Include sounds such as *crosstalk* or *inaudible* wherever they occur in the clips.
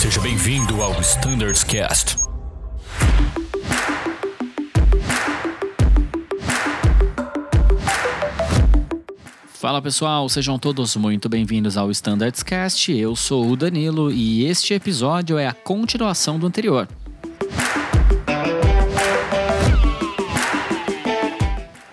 Seja bem-vindo ao Standards Cast. Fala pessoal, sejam todos muito bem-vindos ao Standards Cast. Eu sou o Danilo e este episódio é a continuação do anterior.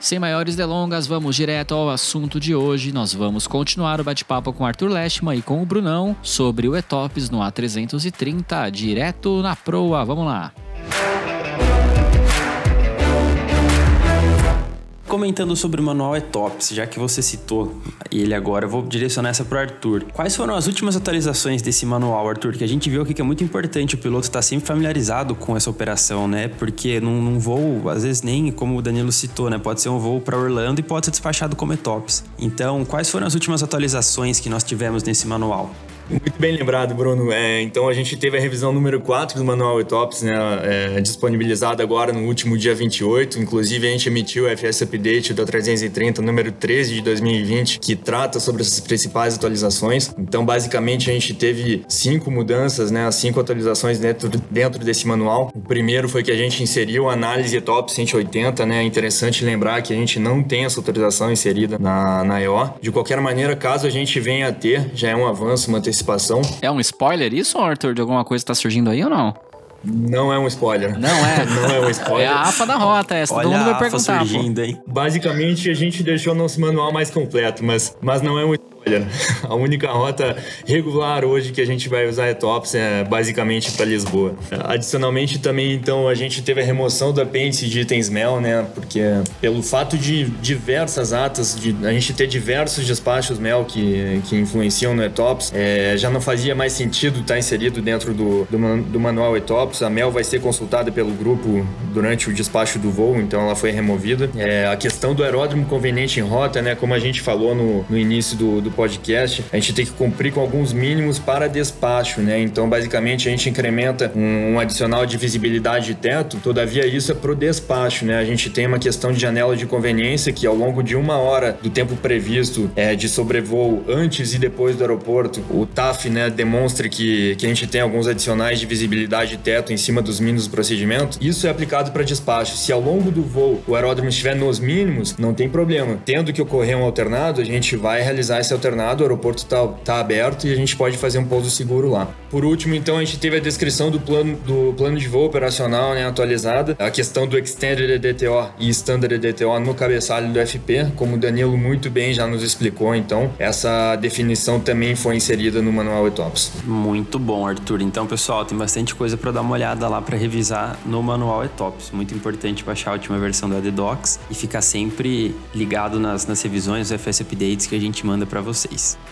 Sem maiores delongas, vamos direto ao assunto de hoje. Nós vamos continuar o bate-papo com Arthur Leshman e com o Brunão sobre o Etops no A330, direto na proa. Vamos lá! Comentando sobre o manual ETOPS, já que você citou ele agora, eu vou direcionar essa para o Arthur. Quais foram as últimas atualizações desse manual, Arthur? Que a gente viu aqui que é muito importante o piloto estar sempre familiarizado com essa operação, né? Porque num, num voo, às vezes nem, como o Danilo citou, né? Pode ser um voo para Orlando e pode ser despachado como ETOPS. Então, quais foram as últimas atualizações que nós tivemos nesse manual? Muito bem lembrado, Bruno. É, então a gente teve a revisão número 4 do Manual ETOPS, né, é, disponibilizada agora no último dia 28. Inclusive a gente emitiu o FS Update da 330, número 13 de 2020, que trata sobre essas principais atualizações. Então basicamente a gente teve cinco mudanças, né, cinco atualizações dentro, dentro desse manual. O primeiro foi que a gente inseriu a análise ETOPS 180, né, é interessante lembrar que a gente não tem essa autorização inserida na, na EO. De qualquer maneira, caso a gente venha a ter, já é um avanço, uma antecipação. É um spoiler isso, Arthur, de alguma coisa que tá surgindo aí ou não? Não é um spoiler. Não é? *laughs* não é um spoiler. É a APA da rota essa, Olha todo mundo vai perguntar. surgindo, hein? Basicamente, a gente deixou nosso manual mais completo, mas, mas não é um spoiler. *laughs* A única rota regular hoje que a gente vai usar é TOPS, é basicamente para Lisboa. Adicionalmente, também, então, a gente teve a remoção do apêndice de itens MEL, né? Porque pelo fato de diversas atas, de a gente ter diversos despachos MEL que, que influenciam no ETOPS, é, já não fazia mais sentido estar inserido dentro do, do, do manual ETOPS. A MEL vai ser consultada pelo grupo durante o despacho do voo, então ela foi removida. É, a questão do aeródromo conveniente em rota, né? Como a gente falou no, no início do, do podcast, a gente tem que cumprir com alguns mínimos para despacho, né? Então, basicamente, a gente incrementa um, um adicional de visibilidade de teto, todavia isso é para o despacho, né? A gente tem uma questão de janela de conveniência que ao longo de uma hora do tempo previsto é, de sobrevoo antes e depois do aeroporto, o TAF, né, demonstra que, que a gente tem alguns adicionais de visibilidade de teto em cima dos mínimos do procedimento. Isso é aplicado para despacho. Se ao longo do voo o aeródromo estiver nos mínimos, não tem problema. Tendo que ocorrer um alternado, a gente vai realizar esse alternado, o aeroporto está tá aberto e a gente pode fazer um pouso seguro lá. Por último, então, a gente teve a descrição do plano, do plano de voo operacional né, atualizada, a questão do Extended EDTO e Standard EDTO no cabeçalho do FP, como o Danilo muito bem já nos explicou, então, essa definição também foi inserida no manual ETOPS. Muito bom, Arthur. Então, pessoal, tem bastante coisa para dar uma olhada lá para revisar no manual ETOPS. Muito importante baixar a última versão do ADDocs e ficar sempre ligado nas, nas revisões, FS Updates que a gente manda para vocês.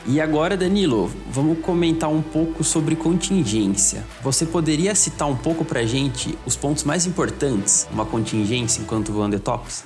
E agora, Danilo, vamos comentar um pouco sobre contingência. Você poderia citar um pouco pra gente os pontos mais importantes uma contingência enquanto voando ETOPS?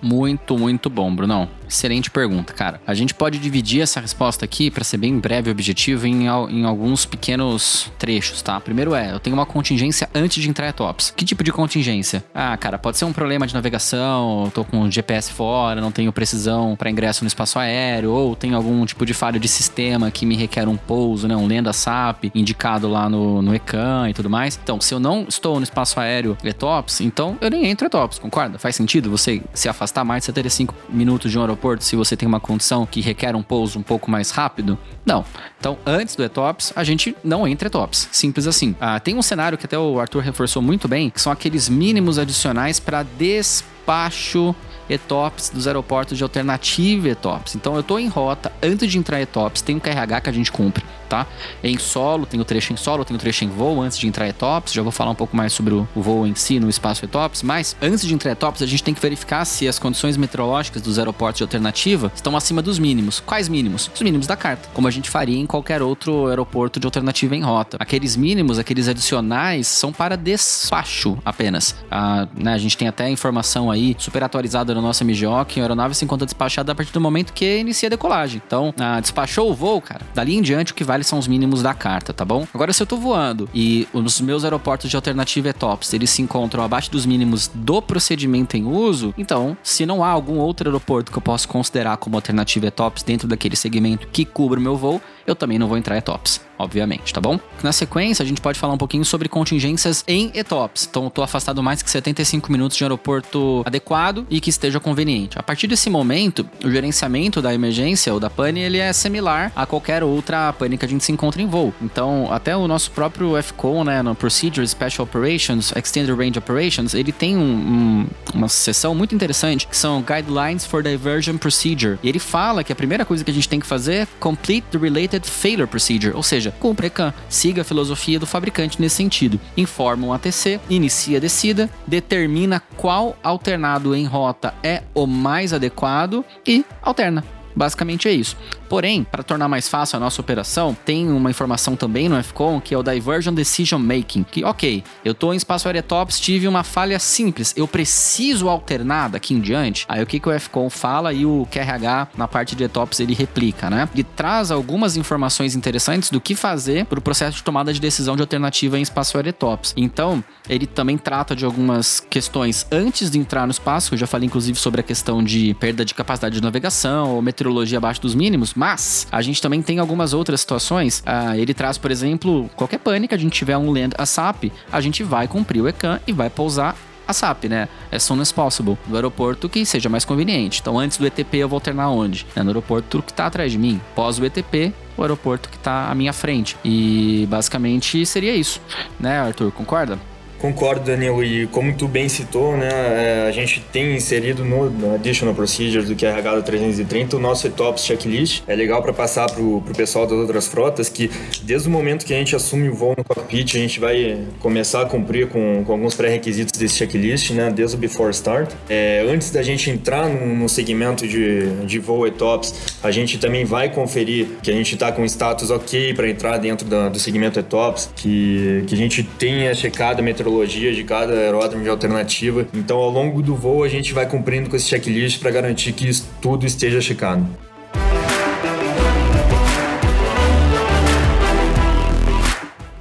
Muito, muito bom, Brunão. Excelente pergunta, cara. A gente pode dividir essa resposta aqui, para ser bem breve e objetivo, em, em alguns pequenos trechos, tá? Primeiro é, eu tenho uma contingência antes de entrar em tops. Que tipo de contingência? Ah, cara, pode ser um problema de navegação, tô com o GPS fora, não tenho precisão para ingresso no espaço aéreo, ou tem algum tipo de falha de sistema que me requer um pouso, né? Um lenda SAP indicado lá no, no ECAN e tudo mais. Então, se eu não estou no espaço aéreo ETOPS, então eu nem entro ETOPS, concorda? Faz sentido você se afastar mais de 75 minutos de um aeroporto se você tem uma condição que requer um pouso um pouco mais rápido? Não. Então, antes do ETOPS, a gente não entra ETOPS. Simples assim. Ah, tem um cenário que até o Arthur reforçou muito bem, que são aqueles mínimos adicionais para despacho ETOPS dos aeroportos de alternativa ETOPS. Então eu tô em rota, antes de entrar ETOPS, tem um QRH que a gente cumpre, tá? Em solo, tem o trecho em solo, tem o trecho em voo antes de entrar ETOPS. Já vou falar um pouco mais sobre o o voo em si no espaço ETOPS, mas antes de entrar ETOPS, a gente tem que verificar se as condições meteorológicas dos aeroportos de alternativa estão acima dos mínimos. Quais mínimos? Os mínimos da carta, como a gente faria em qualquer outro aeroporto de alternativa em rota. Aqueles mínimos, aqueles adicionais, são para despacho apenas. Ah, né, a gente tem até informação aí super atualizada no nosso MGO que a aeronave se encontra despachada a partir do momento que inicia a decolagem. Então, ah, despachou o voo, cara, dali em diante o que vale são os mínimos da carta, tá bom? Agora, se eu tô voando e os meus aeroportos de alternativa ETOPS, eles se encontram abaixo dos mínimos do procedimento em uso, então, se não há algum outro aeroporto que eu possa considerar como alternativa ETOPS dentro daquele segmento que cubra o meu voo, eu também não vou entrar ETOPS obviamente, tá bom? Na sequência, a gente pode falar um pouquinho sobre contingências em ETOPS. Então, eu tô afastado mais que 75 minutos de aeroporto adequado e que esteja conveniente. A partir desse momento, o gerenciamento da emergência ou da pane, ele é similar a qualquer outra pane que a gente se encontra em voo. Então, até o nosso próprio FCO, né, no Procedure Special Operations, Extended Range Operations, ele tem um, um, uma seção muito interessante que são Guidelines for Diversion Procedure. E ele fala que a primeira coisa que a gente tem que fazer é Complete the Related Failure Procedure, ou seja, compre ECAN. Siga a filosofia do fabricante nesse sentido. Informa um ATC, inicia a descida, determina qual alternado em rota é o mais adequado e alterna. Basicamente é isso. Porém, para tornar mais fácil a nossa operação, tem uma informação também no FCON que é o Diversion Decision Making. Que, ok, eu estou em espaço aéreo tops, tive uma falha simples, eu preciso alternar daqui em diante. Aí o que, que o FCON fala e o QRH na parte de ETOPS ele replica, né? E traz algumas informações interessantes do que fazer para o processo de tomada de decisão de alternativa em espaço aéreo tops. Então, ele também trata de algumas questões antes de entrar no espaço, eu já falei inclusive sobre a questão de perda de capacidade de navegação ou meteorologia abaixo dos mínimos, mas a gente também tem algumas outras situações. Ah, ele traz, por exemplo, qualquer pânico, a gente tiver um land ASAP, a gente vai cumprir o ECAN e vai pousar a SAP, né? As soon as possible. Do aeroporto que seja mais conveniente. Então, antes do ETP, eu vou alternar onde? É no aeroporto que tá atrás de mim. Pós o ETP, o aeroporto que tá à minha frente. E basicamente seria isso, né, Arthur? Concorda? Concordo, Daniel, e como tu bem citou, né, é, a gente tem inserido no, Additional Procedures do QRH do 330 o nosso ETOPS checklist. É legal para passar para o pessoal das outras frotas que desde o momento que a gente assume o voo no cockpit, a gente vai começar a cumprir com, com alguns pré-requisitos desse checklist, né, desde o Before Start. É, antes da gente entrar no, no segmento de, de voo ETOPS, a gente também vai conferir que a gente está com status ok para entrar dentro da, do segmento ETOPS, que, que a gente tenha checado a meteorologia de cada aeródromo de alternativa. Então, ao longo do voo, a gente vai cumprindo com esse checklist para garantir que tudo esteja checado.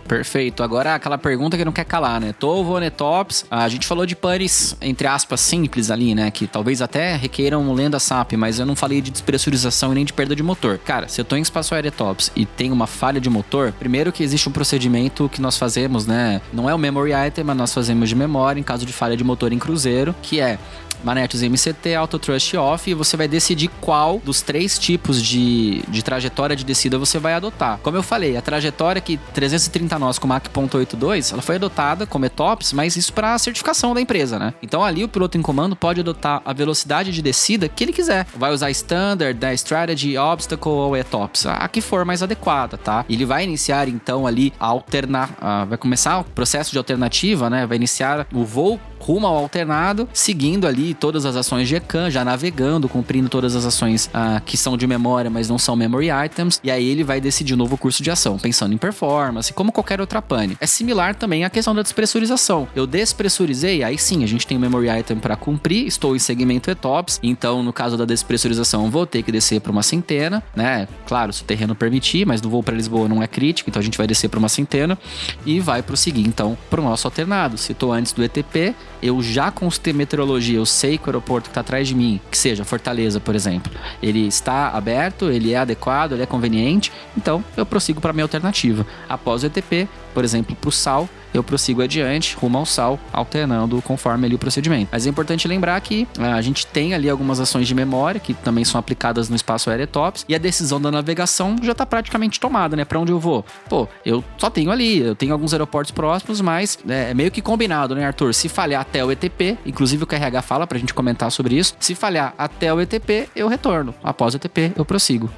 Perfeito. Agora aquela pergunta que não quer calar, né? Tovo, Netops, a gente falou de pares, entre aspas, simples ali, né? Que talvez até requeiram lenda SAP, mas eu não falei de despressurização e nem de perda de motor. Cara, se eu tô em espaço aéreo tops e tem uma falha de motor, primeiro que existe um procedimento que nós fazemos, né? Não é o memory item, mas nós fazemos de memória em caso de falha de motor em cruzeiro, que é manetes MCT, Auto Trust Off, e você vai decidir qual dos três tipos de, de trajetória de descida você vai adotar. Como eu falei, a trajetória que 330 nós com Mach.82, ela foi adotada como ETOPS, mas isso para certificação da empresa, né? Então ali o piloto em comando pode adotar a velocidade de descida que ele quiser. Vai usar Standard, né, Strategy, Obstacle ou ETOPS, a que for mais adequada, tá? Ele vai iniciar então ali a alternar, vai começar o processo de alternativa, né? Vai iniciar o voo rumo ao alternado, seguindo ali todas as ações de ECAN, já navegando, cumprindo todas as ações ah, que são de memória, mas não são memory items, e aí ele vai decidir um novo curso de ação, pensando em performance, como qualquer outra pane. É similar também à questão da despressurização. Eu despressurizei, aí sim, a gente tem um memory item para cumprir, estou em segmento ETOPS, então no caso da despressurização vou ter que descer para uma centena, né? Claro, se o terreno permitir, mas do voo para Lisboa não é crítico, então a gente vai descer para uma centena e vai prosseguir então para o nosso alternado. Se estou antes do ETP, eu já consultei meteorologia, eu sei que o aeroporto que está atrás de mim, que seja Fortaleza, por exemplo, ele está aberto, ele é adequado, ele é conveniente, então eu prossigo para a minha alternativa. Após o ETP, por exemplo, para o SAL, eu prossigo adiante, rumo ao sal, alternando conforme ali o procedimento. Mas é importante lembrar que ah, a gente tem ali algumas ações de memória que também são aplicadas no espaço aéreo tops e a decisão da navegação já está praticamente tomada, né? Para onde eu vou? Pô, eu só tenho ali, eu tenho alguns aeroportos próximos, mas é, é meio que combinado, né, Arthur? Se falhar até o ETP, inclusive o QRH fala pra gente comentar sobre isso, se falhar até o ETP, eu retorno. Após o ETP, eu prossigo.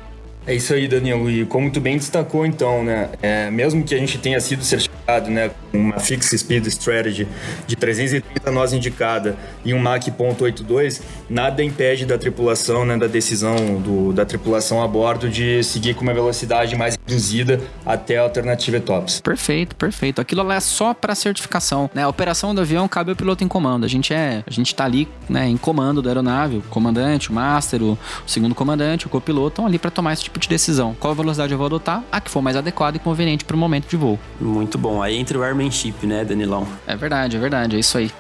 É isso aí, Daniel. E como tu bem destacou, então, né? É, mesmo que a gente tenha sido certificado, né, com uma Fixed Speed Strategy de 330 nós indicada e um Mach .82, nada impede da tripulação, né, da decisão do, da tripulação a bordo de seguir com uma velocidade mais reduzida até a alternativa TOPS. Perfeito, perfeito. Aquilo lá é só para certificação, né? A operação do avião cabe ao piloto em comando. A gente é, a gente tá ali, né, em comando da aeronave, o comandante, o master, o, o segundo comandante, o copiloto estão ali para tomar esse tipo tipo de decisão. Qual velocidade eu vou adotar? A que for mais adequada e conveniente para o momento de voo. Muito bom. Aí entra o airmanship, né, Danilão? É verdade, é verdade. É isso aí.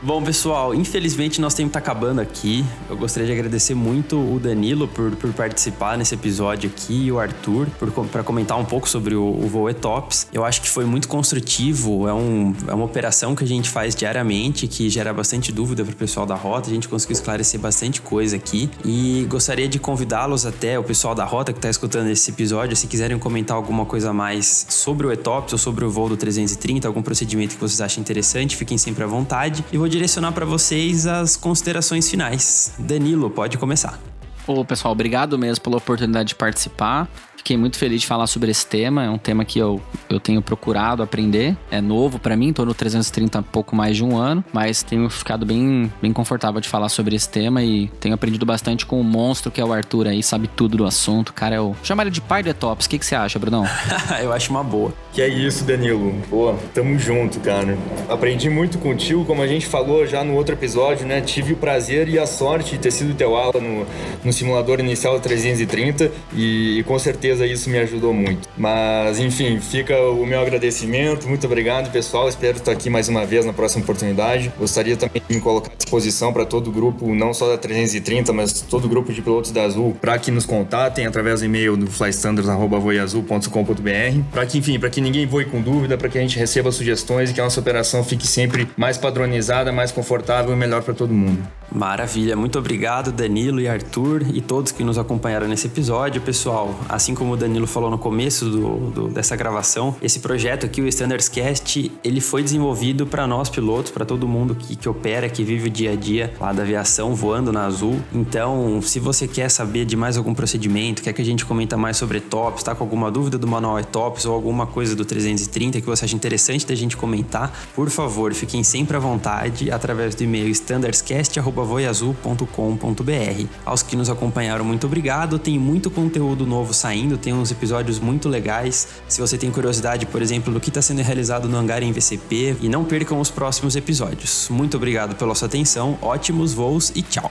Bom, pessoal, infelizmente nosso tempo tá acabando aqui. Eu gostaria de agradecer muito o Danilo por, por participar nesse episódio aqui e o Arthur para comentar um pouco sobre o, o Voo Tops. Eu acho que foi muito construtivo, é, um, é uma operação que a gente faz diariamente que gera bastante dúvida para o pessoal da rota. A gente conseguiu esclarecer bastante coisa aqui e gostaria de convidá-los até o pessoal da rota que está escutando esse episódio, se quiserem comentar alguma coisa mais sobre o Etops ou sobre o voo do 330, algum procedimento que vocês achem interessante, fiquem sempre à vontade. E vou direcionar para vocês as considerações finais. Danilo, pode começar. Ô, pessoal, obrigado mesmo pela oportunidade de participar. Fiquei muito feliz de falar sobre esse tema. É um tema que eu, eu tenho procurado aprender. É novo para mim, tô no 330 há pouco mais de um ano, mas tenho ficado bem, bem confortável de falar sobre esse tema e tenho aprendido bastante com o monstro que é o Arthur aí, sabe tudo do assunto. Cara, é o. Chama ele de pai de tops. O que, que você acha, Brunão? *laughs* eu acho uma boa. Que é isso, Danilo. Pô, tamo junto, cara. Aprendi muito contigo, como a gente falou já no outro episódio, né? Tive o prazer e a sorte de ter sido teu aula no, no simulador inicial 330 e, e com certeza certeza isso me ajudou muito. Mas, enfim, fica o meu agradecimento. Muito obrigado, pessoal. Espero estar aqui mais uma vez na próxima oportunidade. Gostaria também de me colocar à disposição para todo o grupo, não só da 330, mas todo o grupo de pilotos da Azul, para que nos contatem através do e-mail do flystandards.voiazul.com.br. Para que, enfim, para que ninguém voe com dúvida, para que a gente receba sugestões e que a nossa operação fique sempre mais padronizada, mais confortável e melhor para todo mundo. Maravilha, muito obrigado, Danilo e Arthur e todos que nos acompanharam nesse episódio, pessoal. Assim como o Danilo falou no começo do, do, dessa gravação, esse projeto aqui, o Standards Cast, ele foi desenvolvido para nós pilotos, para todo mundo que, que opera, que vive o dia a dia lá da aviação, voando na Azul. Então, se você quer saber de mais algum procedimento, quer que a gente comenta mais sobre TOPS, está com alguma dúvida do manual ETOPS ou alguma coisa do 330 que você acha interessante da gente comentar, por favor, fiquem sempre à vontade através do e-mail standardscast.voiazul.com.br. Aos que nos acompanharam, muito obrigado. Tem muito conteúdo novo saindo, tem uns episódios muito legais. Se você tem curiosidade, por exemplo, do que está sendo realizado no hangar em VCP, e não percam os próximos episódios. Muito obrigado pela sua atenção, ótimos voos e tchau!